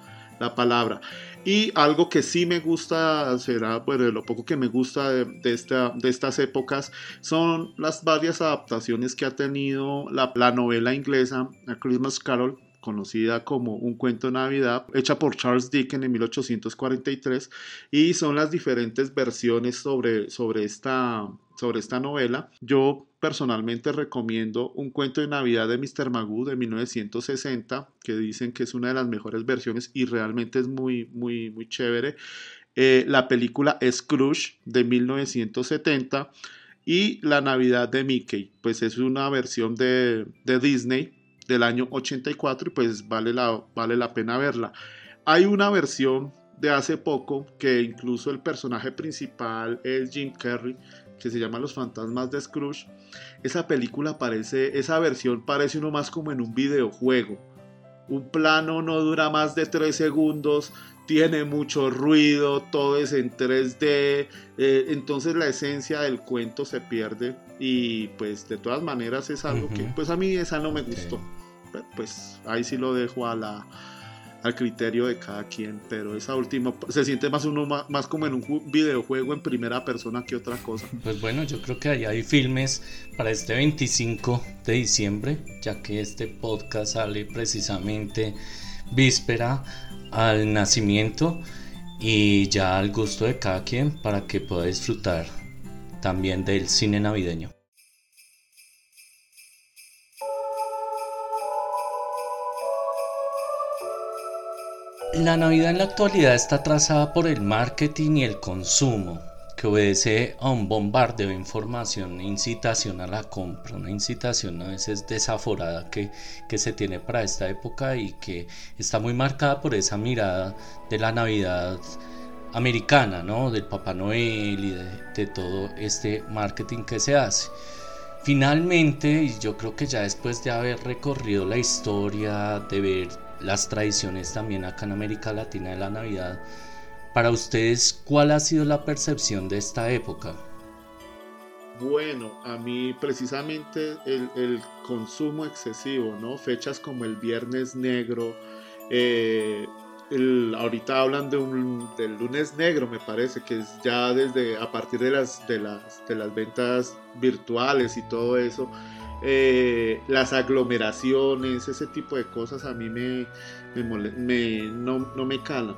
palabra. Y algo que sí me gusta, será, bueno, lo poco que me gusta de, de estas épocas, son las varias adaptaciones que ha tenido la, la novela inglesa, A Christmas Carol, conocida como Un cuento de Navidad, hecha por Charles Dickens en 1843, y son las diferentes versiones sobre, sobre, esta, sobre esta novela. Yo personalmente recomiendo Un cuento de Navidad de Mr. Magoo de 1960, que dicen que es una de las mejores versiones y realmente es muy, muy, muy chévere. Eh, la película Scrooge de 1970 y La Navidad de Mickey, pues es una versión de, de Disney del año 84 y pues vale la, vale la pena verla. Hay una versión de hace poco que incluso el personaje principal es Jim Carrey que se llama Los fantasmas de Scrooge. Esa película parece, esa versión parece uno más como en un videojuego. Un plano no dura más de 3 segundos, tiene mucho ruido, todo es en 3D, eh, entonces la esencia del cuento se pierde y pues de todas maneras es algo que pues a mí esa no me gustó pues ahí sí lo dejo a la, al criterio de cada quien, pero esa última se siente más uno más, como en un videojuego en primera persona que otra cosa. Pues bueno, yo creo que ahí hay filmes para este 25 de diciembre, ya que este podcast sale precisamente víspera al nacimiento y ya al gusto de cada quien para que pueda disfrutar también del cine navideño. La Navidad en la actualidad está trazada por el marketing y el consumo, que obedece a un bombardeo de información, una incitación a la compra, una incitación a veces desaforada que, se tiene para esta época y que está muy marcada por esa mirada de la Navidad americana, ¿no? Del Papá Noel y de, de todo este marketing que se hace. Finalmente, y yo creo que ya después de haber recorrido la historia, de ver las tradiciones también acá en América Latina de la Navidad. Para ustedes, ¿cuál ha sido la percepción de esta época? Bueno, a mí precisamente el, consumo excesivo, ¿no? Fechas como el Viernes Negro, eh, ahorita hablan de un, del lunes negro, me parece, que es ya desde a partir de las, de las, de las ventas virtuales y todo eso. Eh, las aglomeraciones, ese tipo de cosas a mí me, me, no, no, me calan.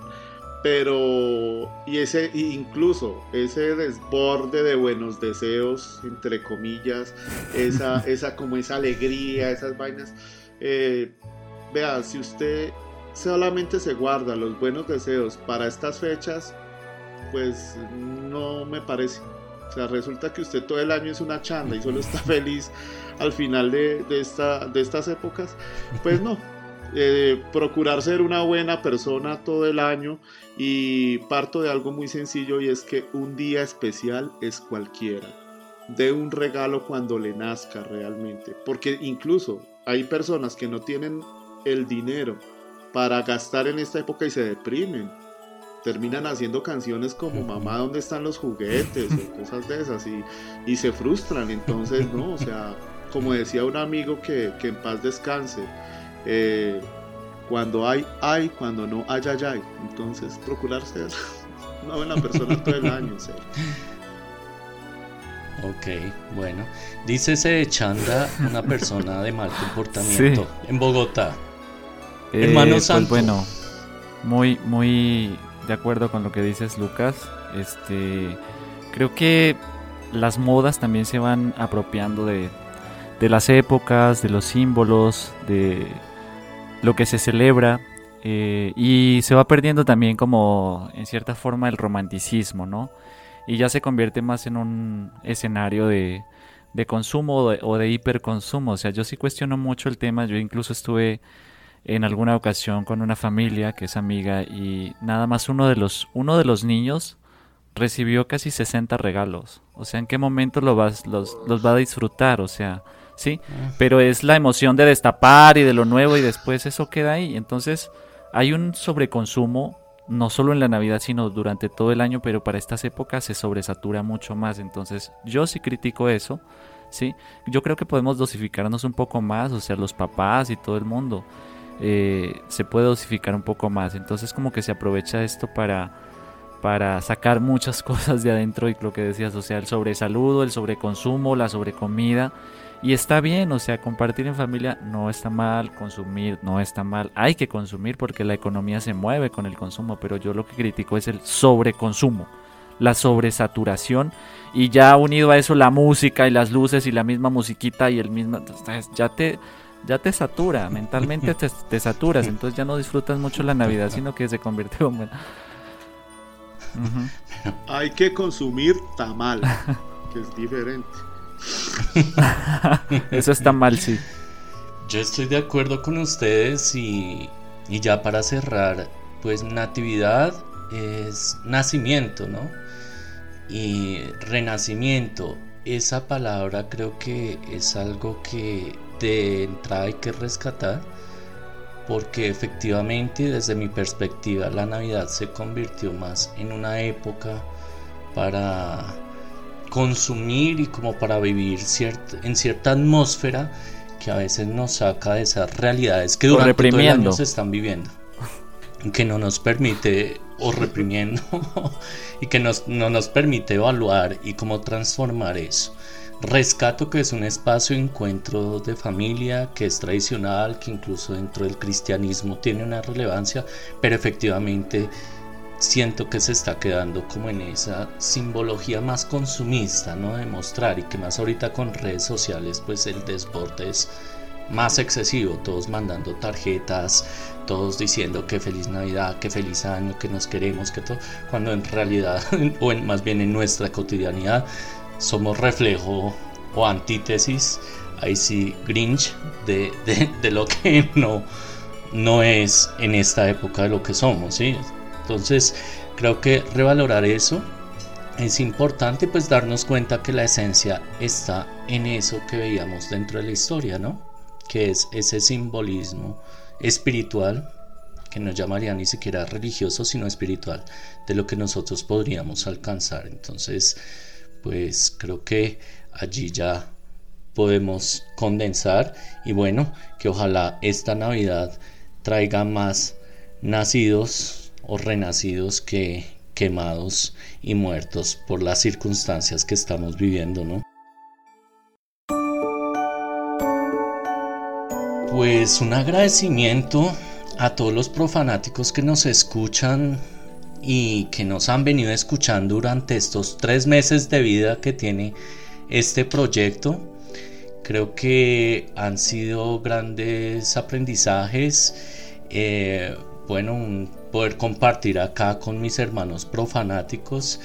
Pero, y ese, incluso ese desborde de buenos deseos, entre comillas, esa, esa como esa alegría, esas vainas. Eh, vea, si usted solamente se guarda los buenos deseos para estas fechas, pues no me parece. O sea, resulta que usted todo el año es una chanda y solo está feliz al final de, esta, de estas épocas. Pues no, eh, procurar ser una buena persona todo el año y parto de algo muy sencillo y es que un día especial es cualquiera. De un regalo cuando le nazca realmente. Porque incluso hay personas que no tienen el dinero para gastar en esta época y se deprimen terminan haciendo canciones como Mamá, ¿dónde están los juguetes? o cosas de esas y, y se frustran. Entonces, ¿no? O sea, como decía un amigo que, que en paz descanse, eh, cuando hay, hay, cuando no hay, hay, hay. Entonces, procurar ser una buena persona todo el año, Ok, bueno. Dice ese Chanda, una persona de mal comportamiento en Bogotá. Eh, Hermano pues bueno, muy, muy de acuerdo con lo que dices, Lucas. Este, creo que las modas también se van apropiando de, de las épocas, de los símbolos, de lo que se celebra eh, y se va perdiendo también como en cierta forma el romanticismo, ¿no? Y ya se convierte más en un escenario de, de consumo o de, o de, hiperconsumo. O sea, yo sí cuestiono mucho el tema. Yo incluso estuve en alguna ocasión con una familia que es amiga y nada más uno de los, uno de los niños recibió casi 60 regalos. O sea, ¿en qué momento lo vas, los, los va a disfrutar? O sea, sí, ah. pero es la emoción de destapar y de lo nuevo y después eso queda ahí. Entonces hay un sobreconsumo, no solo en la Navidad, sino durante todo el año, pero para estas épocas se sobresatura mucho más. Entonces yo sí critico eso, ¿sí? Yo creo que podemos dosificarnos un poco más, o sea, los papás y todo el mundo. Eh, se puede dosificar un poco más. Entonces como que se aprovecha esto para, para sacar muchas cosas de adentro y lo que decías, o sea, el sobresaludo, el sobreconsumo, la sobrecomida y está bien, o sea, compartir en familia no está mal, consumir no está mal. Hay que consumir porque la economía se mueve con el consumo, pero yo lo que critico es el sobreconsumo, la sobresaturación y ya unido a eso la música y las luces y la misma musiquita y el mismo ya te ya te satura, mentalmente te, saturas, entonces ya no disfrutas mucho la Navidad, sino que se convierte en Hay que consumir tamal, que es diferente. Eso está mal, sí. Yo estoy de acuerdo con ustedes y, y ya para cerrar, pues natividad es nacimiento, ¿no? Y renacimiento, esa palabra creo que es algo que de entrada hay que rescatar porque efectivamente desde mi perspectiva la Navidad se convirtió más en una época para consumir y como para vivir en cierta atmósfera que a veces nos saca de esas realidades que durante todo el año se están viviendo que no nos permite o reprimiendo y que nos, no nos permite evaluar y cómo transformar eso. Rescato que es un espacio de encuentro de familia, que es tradicional, que incluso dentro del cristianismo tiene una relevancia, pero efectivamente siento que se está quedando como en esa simbología más consumista, ¿no? De mostrar y que más ahorita con redes sociales pues el desborde es más excesivo, todos mandando tarjetas, todos diciendo que feliz Navidad, que feliz año, que nos queremos, que todo, cuando en realidad, o en, más bien en nuestra cotidianidad, somos reflejo o antítesis, ahí sí, Grinch, de, de, de lo que no, no es en esta época de lo que somos, ¿sí? Entonces, creo que revalorar eso es importante, pues darnos cuenta que la esencia está en eso que veíamos dentro de la historia, ¿no? Que es ese simbolismo espiritual, que no llamaría ni siquiera religioso, sino espiritual, de lo que nosotros podríamos alcanzar. Entonces, pues creo que allí ya podemos condensar y bueno, que ojalá esta Navidad traiga más nacidos o renacidos que quemados y muertos por las circunstancias que estamos viviendo, ¿no? Pues un agradecimiento a todos los profanáticos que nos escuchan y que nos han venido escuchando durante estos tres meses de vida que tiene este proyecto. Creo que han sido grandes aprendizajes. Eh, bueno, poder compartir acá con mis hermanos profanáticos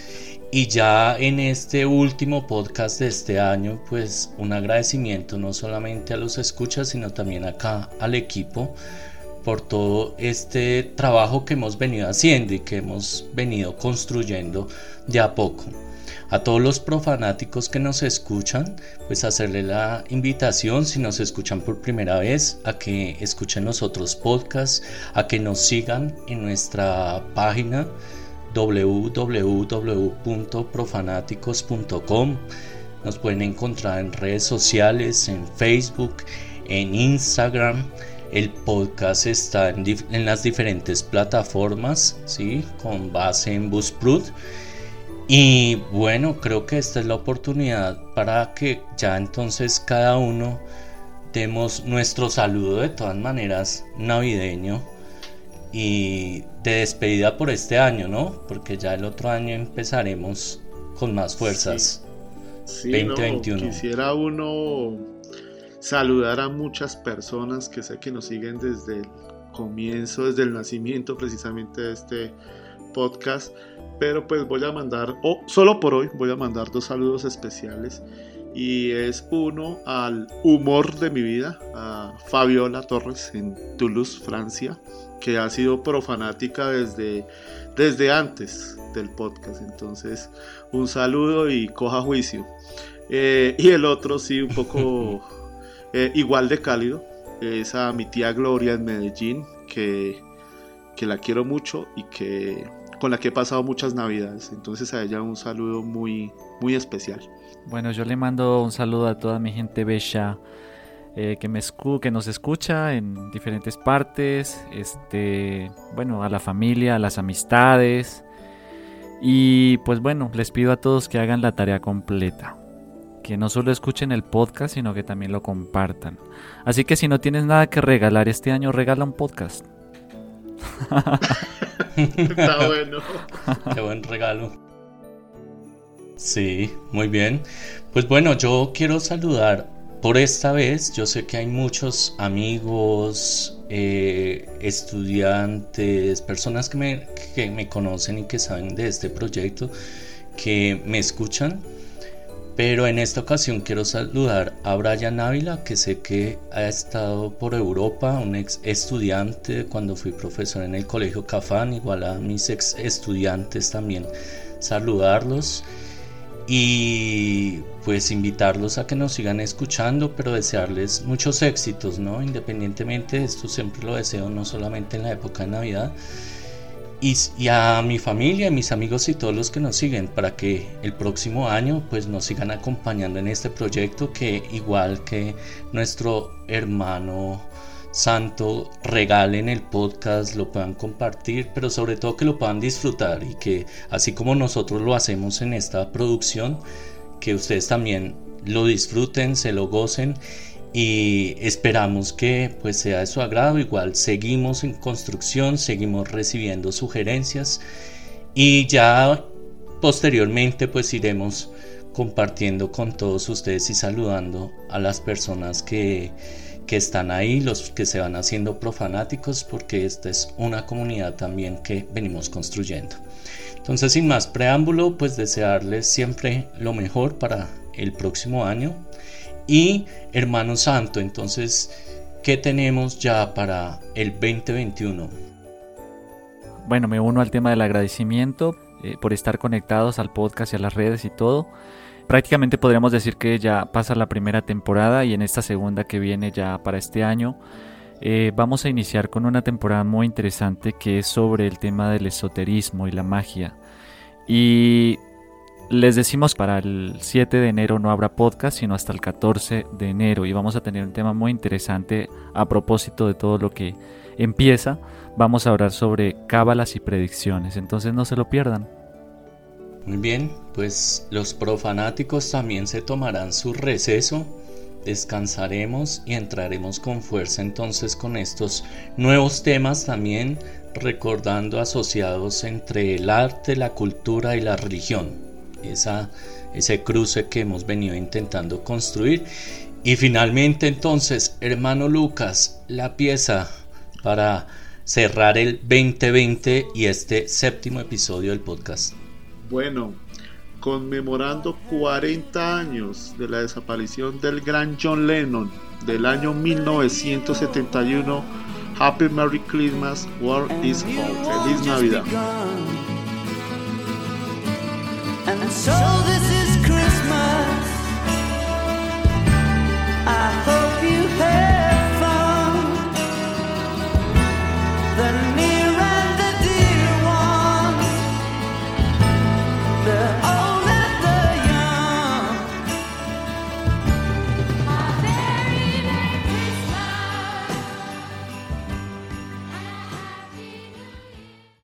y ya en este último podcast de este año, pues un agradecimiento no solamente a los escuchas, sino también acá al equipo por todo este trabajo que hemos venido haciendo y que hemos venido construyendo de a poco a todos los profanáticos que nos escuchan, pues hacerle la invitación, si nos escuchan por primera vez, a que escuchen los otros podcasts, a que nos sigan en nuestra página www.profanáticos.com. Nos pueden encontrar en redes sociales, en Facebook, en Instagram. El podcast está en, en las diferentes plataformas, ¿sí? con base en Buzzsprout. Y bueno, creo que esta es la oportunidad para que ya entonces cada uno demos nuestro saludo de todas maneras navideño y de despedida por este año, ¿no? Porque ya el otro año empezaremos con más fuerzas. 2021. quisiera uno saludar a muchas personas que sé que nos siguen desde el comienzo, desde el nacimiento precisamente de este podcast. Pero pues voy a mandar, o solo por hoy, voy a mandar dos saludos especiales. Y es uno al humor de mi vida, a Fabiola Torres en Toulouse, Francia, que ha sido profanática desde, desde antes del podcast. Entonces, un saludo y coja juicio. Eh, y el otro sí, un poco eh, igual de cálido, es a mi tía Gloria en Medellín, que, que la quiero mucho y que con la que he pasado muchas navidades. Entonces a ella un saludo muy, muy especial. Bueno, yo le mando un saludo a toda mi gente bella eh, que, me que nos escucha en diferentes partes. Este, bueno, a la familia, a las amistades. Y pues bueno, les pido a todos que hagan la tarea completa. Que no solo escuchen el podcast, sino que también lo compartan. Así que si no tienes nada que regalar este año, regala un podcast. Está bueno. Qué buen regalo. Sí, muy bien. Pues bueno, yo quiero saludar por esta vez. Yo sé que hay muchos amigos, eh, estudiantes, personas que me, que me conocen y que saben de este proyecto, que me escuchan pero en esta ocasión quiero saludar a Brian Ávila, que sé que ha estado por Europa, un ex estudiante cuando fui profesor en el Colegio Cafán, igual a mis ex estudiantes también saludarlos y pues invitarlos a que nos sigan escuchando, pero desearles muchos éxitos, ¿no? Independientemente de esto siempre lo deseo, no solamente en la época de Navidad, y, a mi familia, a mis amigos y todos los que nos siguen para que el próximo año pues nos sigan acompañando en este proyecto que igual que nuestro hermano santo regalen el podcast, lo puedan compartir, pero sobre todo que lo puedan disfrutar y que así como nosotros lo hacemos en esta producción, que ustedes también lo disfruten, se lo gocen y esperamos que pues sea de su agrado. Igual seguimos en construcción, seguimos recibiendo sugerencias y ya posteriormente pues iremos compartiendo con todos ustedes y saludando a las personas que, que están ahí, los que se van haciendo profanáticos, porque esta es una comunidad también que venimos construyendo. Entonces, sin más preámbulo, pues desearles siempre lo mejor para el próximo año, y Hermano Santo. Entonces, ¿qué tenemos ya para el 2021? Bueno, me uno al tema del agradecimiento eh, por estar conectados al podcast y a las redes y todo. Prácticamente podríamos decir que ya pasa la primera temporada y en esta segunda que viene ya para este año eh, vamos a iniciar con una temporada muy interesante que es sobre el tema del esoterismo y la magia. Y les decimos para el 7 de enero no habrá podcast, sino hasta el 14 de enero y vamos a tener un tema muy interesante a propósito de todo lo que empieza. Vamos a hablar sobre cábalas y predicciones, entonces no se lo pierdan. Muy bien, pues los profanáticos también se tomarán su receso, descansaremos y entraremos con fuerza entonces con estos nuevos temas también recordando asociados entre el arte, la cultura y la religión esa, ese cruce que hemos venido intentando construir. Y finalmente entonces, hermano Lucas, la pieza para cerrar el 2020 y este séptimo episodio del podcast. Bueno, conmemorando 40 años de la desaparición del gran John Lennon del año 1971, Happy Merry Christmas, World is Home. Feliz Navidad. And so this is Christmas. I hope you heard.